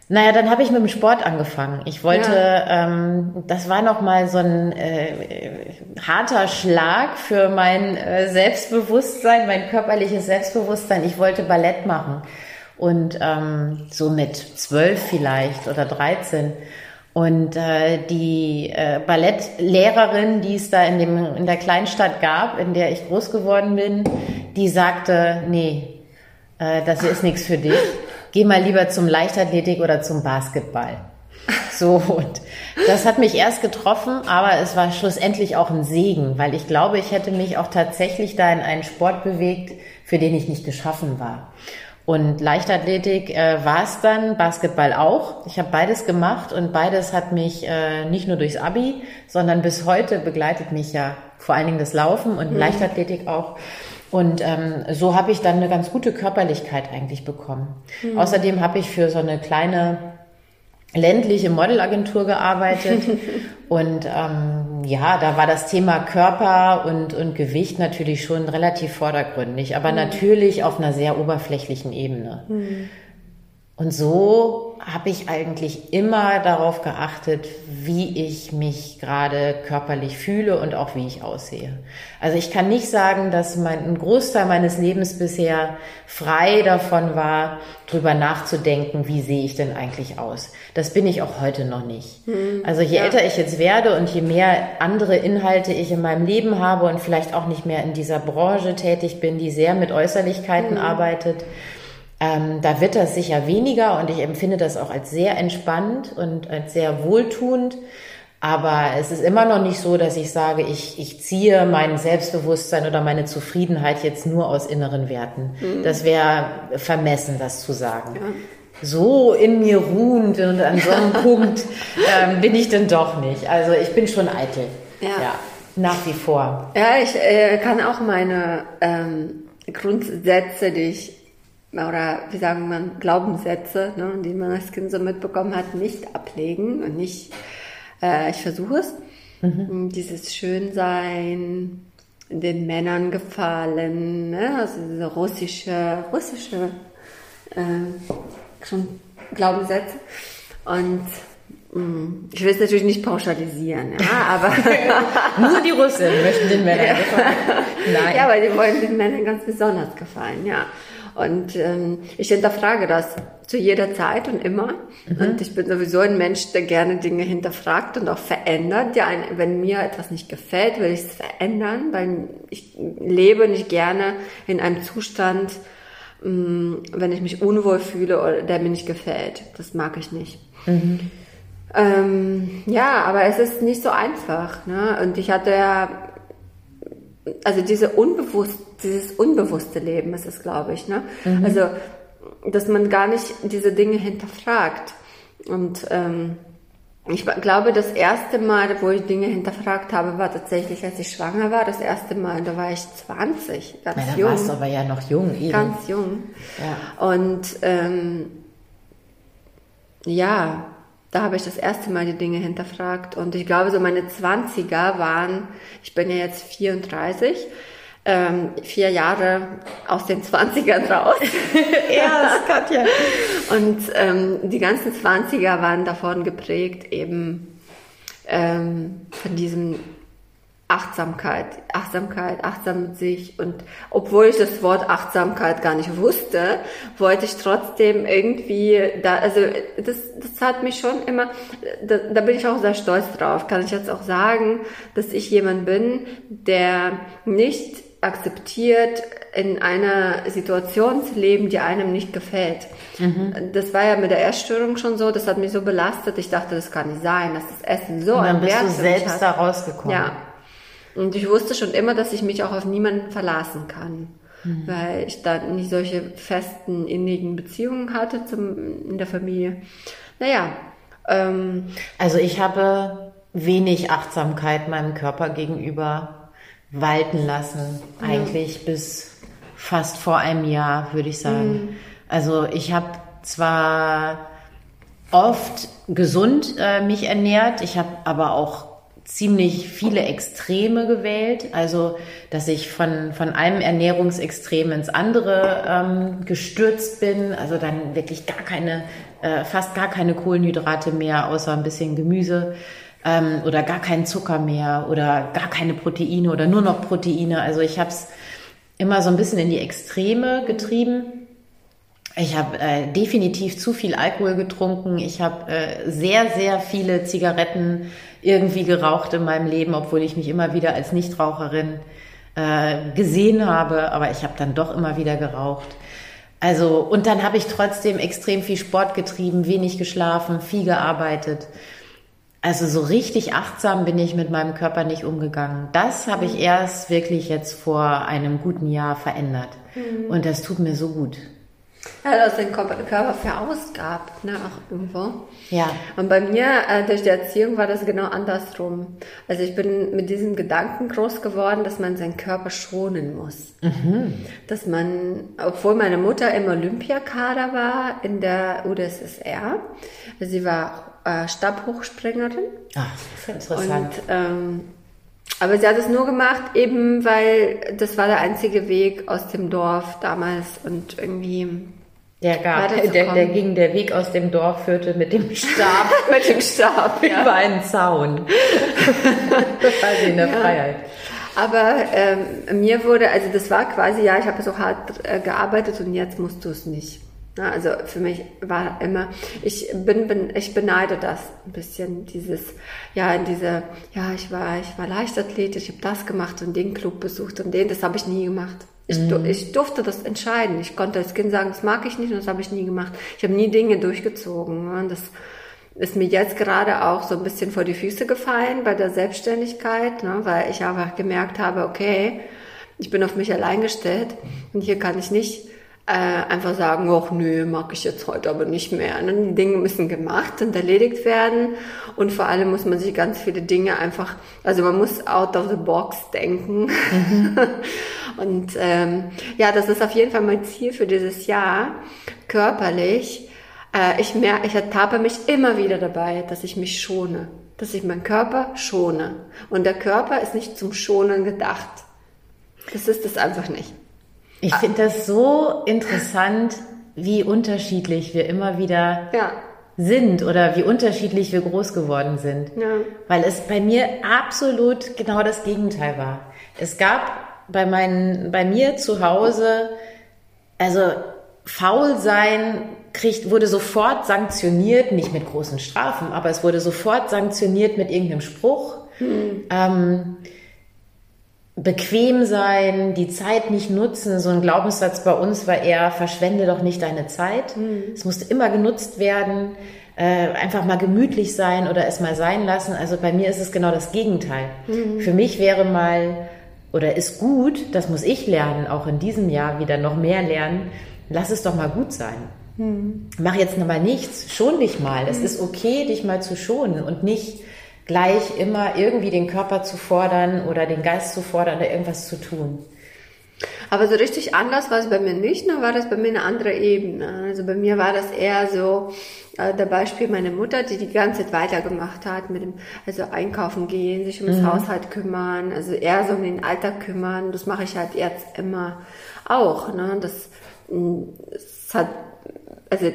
Naja, dann habe ich mit dem Sport angefangen. Ich wollte, ja. ähm, das war noch mal so ein äh, harter Schlag für mein äh, Selbstbewusstsein, mein körperliches Selbstbewusstsein. Ich wollte Ballett machen und ähm, so mit zwölf vielleicht oder dreizehn. Und äh, die äh, Ballettlehrerin, die es da in, dem, in der Kleinstadt gab, in der ich groß geworden bin, die sagte, nee, äh, das ist nichts für dich. Geh mal lieber zum Leichtathletik oder zum Basketball. So, und das hat mich erst getroffen, aber es war schlussendlich auch ein Segen, weil ich glaube, ich hätte mich auch tatsächlich da in einen Sport bewegt, für den ich nicht geschaffen war. Und Leichtathletik äh, war es dann, Basketball auch. Ich habe beides gemacht und beides hat mich äh, nicht nur durchs Abi, sondern bis heute begleitet mich ja vor allen Dingen das Laufen und mhm. Leichtathletik auch. Und ähm, so habe ich dann eine ganz gute Körperlichkeit eigentlich bekommen. Mhm. Außerdem habe ich für so eine kleine ländliche Modelagentur gearbeitet und ähm, ja, da war das Thema Körper und, und Gewicht natürlich schon relativ vordergründig, aber mhm. natürlich auf einer sehr oberflächlichen Ebene. Mhm. Und so habe ich eigentlich immer darauf geachtet, wie ich mich gerade körperlich fühle und auch wie ich aussehe. Also ich kann nicht sagen, dass mein, ein Großteil meines Lebens bisher frei davon war, drüber nachzudenken, wie sehe ich denn eigentlich aus. Das bin ich auch heute noch nicht. Mhm, also je ja. älter ich jetzt werde und je mehr andere Inhalte ich in meinem Leben habe und vielleicht auch nicht mehr in dieser Branche tätig bin, die sehr mit Äußerlichkeiten mhm. arbeitet, ähm, da wird das sicher weniger und ich empfinde das auch als sehr entspannt und als sehr wohltuend. Aber es ist immer noch nicht so, dass ich sage, ich, ich ziehe mein Selbstbewusstsein oder meine Zufriedenheit jetzt nur aus inneren Werten. Mhm. Das wäre vermessen, das zu sagen. Ja. So in mir ruhend und an so einem Punkt ähm, bin ich denn doch nicht. Also ich bin schon eitel. Ja. ja nach wie vor. Ja, ich äh, kann auch meine ähm, Grundsätze, die ich oder wie sagen man, Glaubenssätze, ne, die man als Kind so mitbekommen hat, nicht ablegen und nicht, äh, ich versuche es. Mhm. Dieses Schönsein, den Männern gefallen, ne, also diese russische, russische äh, schon Glaubenssätze. Und mm, ich will es natürlich nicht pauschalisieren, ja, aber. Nur die Russen möchten den Männern gefallen. Nein. Ja, aber die wollen den Männern ganz besonders gefallen, ja. Und ähm, ich hinterfrage das zu jeder Zeit und immer. Mhm. Und ich bin sowieso ein Mensch, der gerne Dinge hinterfragt und auch verändert. Ja, wenn mir etwas nicht gefällt, will ich es verändern, weil ich lebe nicht gerne in einem Zustand, ähm, wenn ich mich unwohl fühle oder der mir nicht gefällt. Das mag ich nicht. Mhm. Ähm, ja, aber es ist nicht so einfach. Ne? Und ich hatte ja also diese unbewusst, dieses unbewusste Leben ist es, glaube ich, ne? Mhm. Also, dass man gar nicht diese Dinge hinterfragt. Und ähm, ich glaube, das erste Mal, wo ich Dinge hinterfragt habe, war tatsächlich, als ich schwanger war. Das erste Mal, da war ich 20, ganz da jung. warst du aber ja noch jung. Eben. Ganz jung. Ja. Und ähm, ja, da habe ich das erste Mal die Dinge hinterfragt. Und ich glaube, so meine 20er waren, ich bin ja jetzt 34, ähm, vier Jahre aus den 20ern raus. ja, Katja. Und ähm, die ganzen 20er waren davon geprägt, eben ähm, von diesem Achtsamkeit, Achtsamkeit, achtsam mit sich. Und obwohl ich das Wort Achtsamkeit gar nicht wusste, wollte ich trotzdem irgendwie da, also das, das hat mich schon immer, da, da bin ich auch sehr stolz drauf, kann ich jetzt auch sagen, dass ich jemand bin, der nicht akzeptiert, in einer Situation zu leben, die einem nicht gefällt. Mhm. Das war ja mit der Essstörung schon so, das hat mich so belastet. Ich dachte, das kann nicht sein, dass das Essen so Und dann bist du selbst hat. da rausgekommen. Ja. Und ich wusste schon immer, dass ich mich auch auf niemanden verlassen kann. Mhm. Weil ich da nicht solche festen, innigen Beziehungen hatte zum, in der Familie. Naja. Ähm, also ich habe wenig Achtsamkeit meinem Körper gegenüber walten lassen, ja. eigentlich bis fast vor einem Jahr, würde ich sagen. Mhm. Also ich habe zwar oft gesund äh, mich ernährt, ich habe aber auch ziemlich viele Extreme gewählt, also dass ich von, von einem Ernährungsextrem ins andere ähm, gestürzt bin, also dann wirklich gar keine, äh, fast gar keine Kohlenhydrate mehr, außer ein bisschen Gemüse ähm, oder gar keinen Zucker mehr oder gar keine Proteine oder nur noch Proteine. Also ich habe es immer so ein bisschen in die Extreme getrieben. Ich habe äh, definitiv zu viel Alkohol getrunken. Ich habe äh, sehr, sehr viele Zigaretten irgendwie geraucht in meinem Leben, obwohl ich mich immer wieder als Nichtraucherin äh, gesehen habe. Aber ich habe dann doch immer wieder geraucht. Also, und dann habe ich trotzdem extrem viel Sport getrieben, wenig geschlafen, viel gearbeitet. Also so richtig achtsam bin ich mit meinem Körper nicht umgegangen. Das habe ich erst wirklich jetzt vor einem guten Jahr verändert. Mhm. Und das tut mir so gut. Ja, dass den Körper, Körper verausgabt, ne, auch irgendwo. Ja. Und bei mir, äh, durch die Erziehung war das genau andersrum. Also ich bin mit diesem Gedanken groß geworden, dass man seinen Körper schonen muss. Mhm. Dass man, obwohl meine Mutter im Olympiakader war in der UdSSR, sie war äh, Stabhochspringerin. Ach, das ist interessant. Und, ähm, aber sie hat es nur gemacht, eben weil das war der einzige Weg aus dem Dorf damals und irgendwie. Der, gab, der, der ging, der Weg aus dem Dorf führte mit dem Stab, mit dem Stab ja. über einen Zaun. quasi in der ja. Freiheit. Aber ähm, mir wurde, also das war quasi, ja, ich habe so hart äh, gearbeitet und jetzt musst du es nicht. Also für mich war immer, ich bin, bin, ich beneide das ein bisschen, dieses, ja, in diese, ja, ich war, ich war Leichtathlet, ich habe das gemacht und den Club besucht und den, das habe ich nie gemacht. Ich, mhm. ich durfte das entscheiden. Ich konnte als Kind sagen, das mag ich nicht und das habe ich nie gemacht. Ich habe nie Dinge durchgezogen. Und das ist mir jetzt gerade auch so ein bisschen vor die Füße gefallen bei der Selbstständigkeit, ne, weil ich einfach gemerkt habe, okay, ich bin auf mich allein gestellt und hier kann ich nicht äh, einfach sagen, ach nö, mag ich jetzt heute aber nicht mehr. Ne? Die Dinge müssen gemacht und erledigt werden und vor allem muss man sich ganz viele Dinge einfach, also man muss out of the box denken. Mhm. und ähm, ja, das ist auf jeden Fall mein Ziel für dieses Jahr, körperlich. Äh, ich merke, ich ertappe mich immer wieder dabei, dass ich mich schone, dass ich meinen Körper schone. Und der Körper ist nicht zum Schonen gedacht. Das ist es einfach nicht. Ich finde das so interessant, wie unterschiedlich wir immer wieder ja. sind oder wie unterschiedlich wir groß geworden sind. Ja. Weil es bei mir absolut genau das Gegenteil war. Es gab bei, meinen, bei mir zu Hause, also faul sein kriegt, wurde sofort sanktioniert, nicht mit großen Strafen, aber es wurde sofort sanktioniert mit irgendeinem Spruch. Hm. Ähm, bequem sein, die Zeit nicht nutzen. So ein Glaubenssatz bei uns war eher, verschwende doch nicht deine Zeit. Mhm. Es musste immer genutzt werden, äh, einfach mal gemütlich sein oder es mal sein lassen. Also bei mir ist es genau das Gegenteil. Mhm. Für mich wäre mal oder ist gut, das muss ich lernen, auch in diesem Jahr wieder noch mehr lernen, lass es doch mal gut sein. Mhm. Mach jetzt noch mal nichts, schon dich mal. Es mhm. ist okay, dich mal zu schonen und nicht gleich immer irgendwie den Körper zu fordern oder den Geist zu fordern oder irgendwas zu tun. Aber so richtig anders war es bei mir nicht, nur war das bei mir eine andere Ebene. Also bei mir war das eher so, äh, der Beispiel meine Mutter, die die ganze Zeit weitergemacht hat mit dem, also einkaufen gehen, sich um das mhm. Haushalt kümmern, also eher so um den Alltag kümmern. Das mache ich halt jetzt immer auch. Ne? Das, mm, das hat also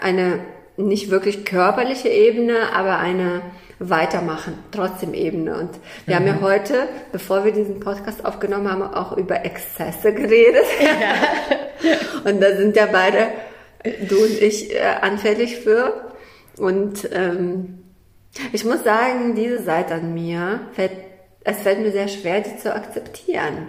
eine nicht wirklich körperliche Ebene, aber eine Weitermachen, trotzdem Ebene. Und wir mhm. haben ja heute, bevor wir diesen Podcast aufgenommen haben, auch über Exzesse geredet. Ja. und da sind ja beide, du und ich, äh, anfällig für. Und ähm, ich muss sagen, diese Seite an mir fällt es fällt mir sehr schwer, die zu akzeptieren.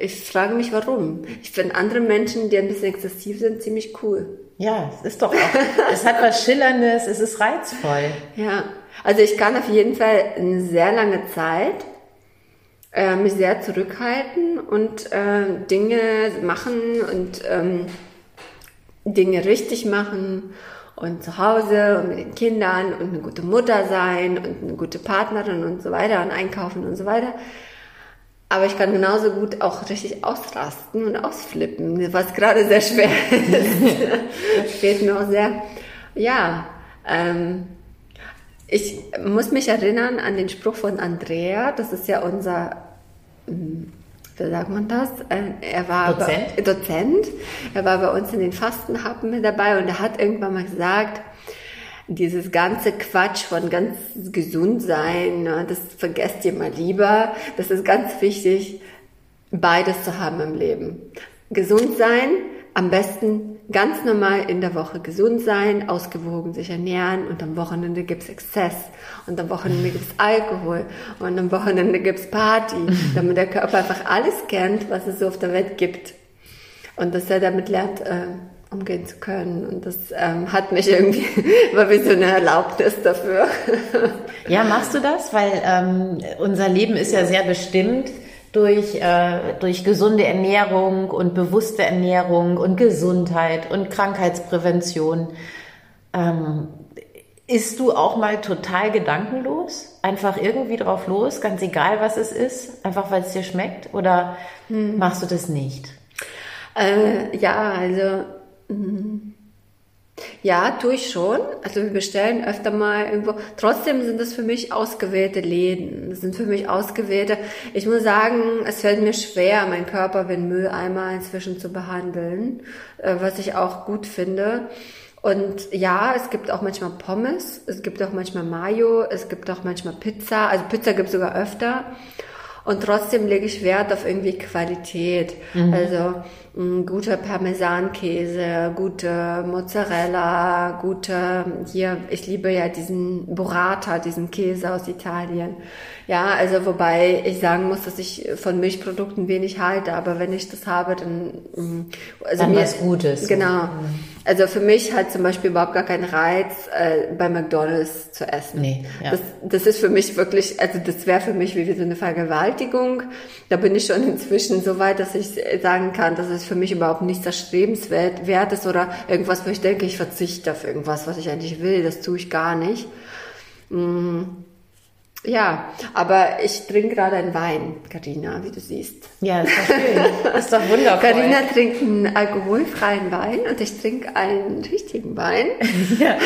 Ich frage mich, warum. Ich finde andere Menschen, die ein bisschen exzessiv sind, ziemlich cool. Ja, es ist doch auch, es hat was Schillerndes, es ist reizvoll. Ja, also ich kann auf jeden Fall eine sehr lange Zeit äh, mich sehr zurückhalten und äh, Dinge machen und ähm, Dinge richtig machen und zu Hause und mit den Kindern und eine gute Mutter sein und eine gute Partnerin und so weiter und einkaufen und so weiter. Aber ich kann genauso gut auch richtig ausrasten und ausflippen, was gerade sehr schwer ist. Fehlt mir auch sehr. Ja, ähm, ich muss mich erinnern an den Spruch von Andrea, das ist ja unser hm, wie sagt man das? Äh, er war Dozent. Bei, Dozent. Er war bei uns in den Fastenhappen mit dabei und er hat irgendwann mal gesagt, dieses ganze Quatsch von ganz gesund sein, ne, das vergesst ihr mal lieber. Das ist ganz wichtig, beides zu haben im Leben. Gesund sein, am besten ganz normal in der Woche gesund sein, ausgewogen sich ernähren und am Wochenende gibt's Exzess und am Wochenende gibt's Alkohol und am Wochenende gibt's Party, damit der Körper einfach alles kennt, was es so auf der Welt gibt. Und dass er damit lernt, äh, umgehen zu können. Und das ähm, hat mich irgendwie, war wie so eine Erlaubnis dafür. Ja, machst du das? Weil ähm, unser Leben ist ja sehr bestimmt durch, äh, durch gesunde Ernährung und bewusste Ernährung und Gesundheit und Krankheitsprävention. Ähm, isst du auch mal total gedankenlos? Einfach irgendwie drauf los, ganz egal was es ist, einfach weil es dir schmeckt? Oder hm. machst du das nicht? Äh, ja, also. Mh ja, tue ich schon. Also wir bestellen öfter mal irgendwo. Trotzdem sind das für mich ausgewählte Läden. Das sind für mich ausgewählte. Ich muss sagen, es fällt mir schwer, meinen Körper wie einen Mülleimer inzwischen zu behandeln, äh, was ich auch gut finde. Und ja, es gibt auch manchmal Pommes, es gibt auch manchmal Mayo, es gibt auch manchmal Pizza. Also Pizza gibt es sogar öfter. Und trotzdem lege ich Wert auf irgendwie Qualität. Mhm. Also ein guter Parmesankäse, gute Mozzarella, gute, hier, ich liebe ja diesen Burrata, diesen Käse aus Italien. Ja, also wobei ich sagen muss, dass ich von Milchprodukten wenig halte, aber wenn ich das habe, dann, mm, also dann mir, was Gutes. Genau. Mhm. Also für mich hat zum Beispiel überhaupt gar keinen Reiz, äh, bei McDonalds zu essen. Nee, ja. das, das ist für mich wirklich, also das wäre für mich wie so eine Vergewaltigung. Da bin ich schon inzwischen so weit, dass ich sagen kann, dass es für mich überhaupt nichts erstrebenswert ist oder irgendwas, wo ich denke, ich verzichte auf irgendwas, was ich eigentlich will. Das tue ich gar nicht. Mm. Ja, aber ich trinke gerade einen Wein, Karina, wie du siehst. Ja, ist doch schön. Das ist doch wundervoll. Karina trinkt einen alkoholfreien Wein und ich trinke einen richtigen Wein. Ja.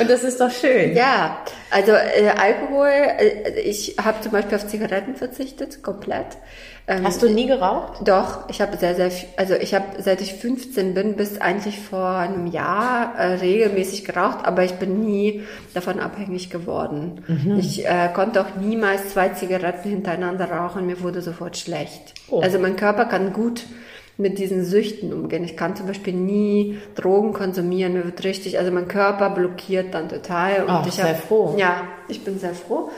Und das ist doch schön. Ja, also äh, Alkohol, äh, ich habe zum Beispiel auf Zigaretten verzichtet, komplett. Ähm, Hast du nie geraucht? Doch, ich habe sehr, sehr, also ich habe seit ich 15 bin bis eigentlich vor einem Jahr äh, regelmäßig geraucht, aber ich bin nie davon abhängig geworden. Mhm. Ich äh, konnte auch niemals zwei Zigaretten hintereinander rauchen, mir wurde sofort schlecht. Oh. Also mein Körper kann gut mit diesen Süchten umgehen. Ich kann zum Beispiel nie Drogen konsumieren, mir wird richtig, also mein Körper blockiert dann total. Und Ach, ich sehr hab, froh. Ja, ich bin sehr froh.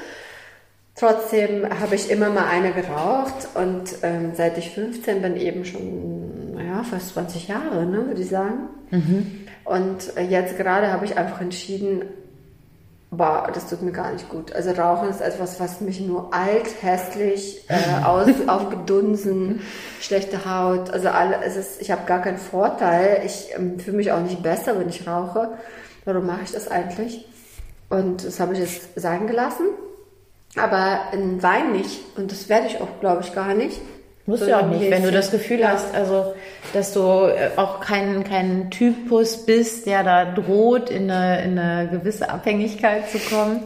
Trotzdem habe ich immer mal eine geraucht und ähm, seit ich 15 bin, eben schon, naja, fast 20 Jahre, ne, würde ich sagen. Mhm. Und äh, jetzt gerade habe ich einfach entschieden, boah, das tut mir gar nicht gut. Also Rauchen ist etwas, was mich nur alt, hässlich, äh, aus, aufgedunsen, schlechte Haut, also alle, es ist, ich habe gar keinen Vorteil. Ich ähm, fühle mich auch nicht besser, wenn ich rauche. Warum mache ich das eigentlich? Und das habe ich jetzt sein gelassen. Aber ein Wein nicht. Und das werde ich auch, glaube ich, gar nicht. Muss ja auch nicht, wenn du das Gefühl Ja. hast, also dass du äh, auch kein, kein Typus bist, der da droht, in eine, in eine gewisse Abhängigkeit zu kommen.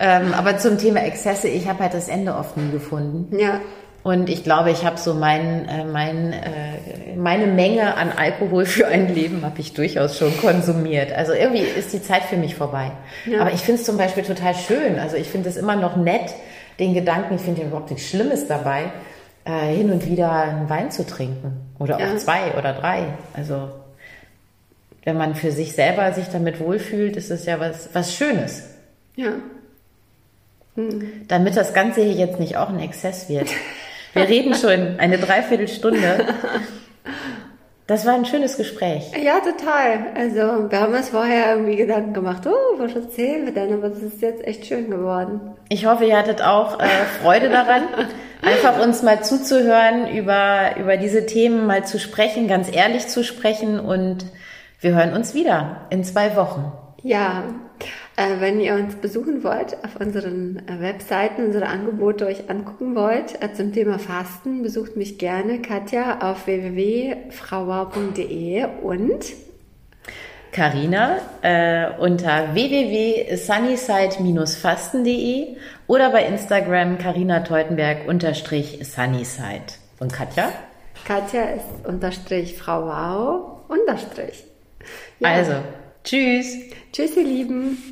Ähm, aber zum Thema Exzesse, ich habe halt das Ende oft nie gefunden. Ja, Und ich glaube, ich habe so mein, äh, mein, äh, meine Menge an Alkohol für ein Leben habe ich durchaus schon konsumiert. Also irgendwie ist die Zeit für mich vorbei. Ja. Aber ich finde es zum Beispiel total schön. Also ich finde es immer noch nett, den Gedanken, ich finde ja überhaupt nichts Schlimmes dabei, äh, hin und wieder einen Wein zu trinken. Oder Ja. auch zwei oder drei. Also wenn man für sich selber sich damit wohlfühlt, ist es ja was, was Schönes. ja. Damit das Ganze hier jetzt nicht auch ein Exzess wird. Wir reden schon eine Dreiviertelstunde. Das war ein schönes Gespräch. Ja, total. Also, wir haben uns vorher irgendwie Gedanken gemacht, oh, was erzählen wir denn? Aber das ist jetzt echt schön geworden. Ich hoffe, ihr hattet auch äh, Freude daran, einfach uns mal zuzuhören, über, über diese Themen mal zu sprechen, ganz ehrlich zu sprechen und wir hören uns wieder in zwei Wochen. Ja, äh, wenn ihr uns besuchen wollt, auf unseren äh, Webseiten unsere Angebote euch angucken wollt äh, zum Thema Fasten, besucht mich gerne, Katja, auf www.frauwau.de und Carina unter www.sunnyside-fasten.de oder bei Instagram Carina Teutenberg unterstrich Sunnyside. Und Katja? Katja ist unterstrich Frau Wow unterstrich. Ja. Also, tschüss! Tschüss, ihr Lieben.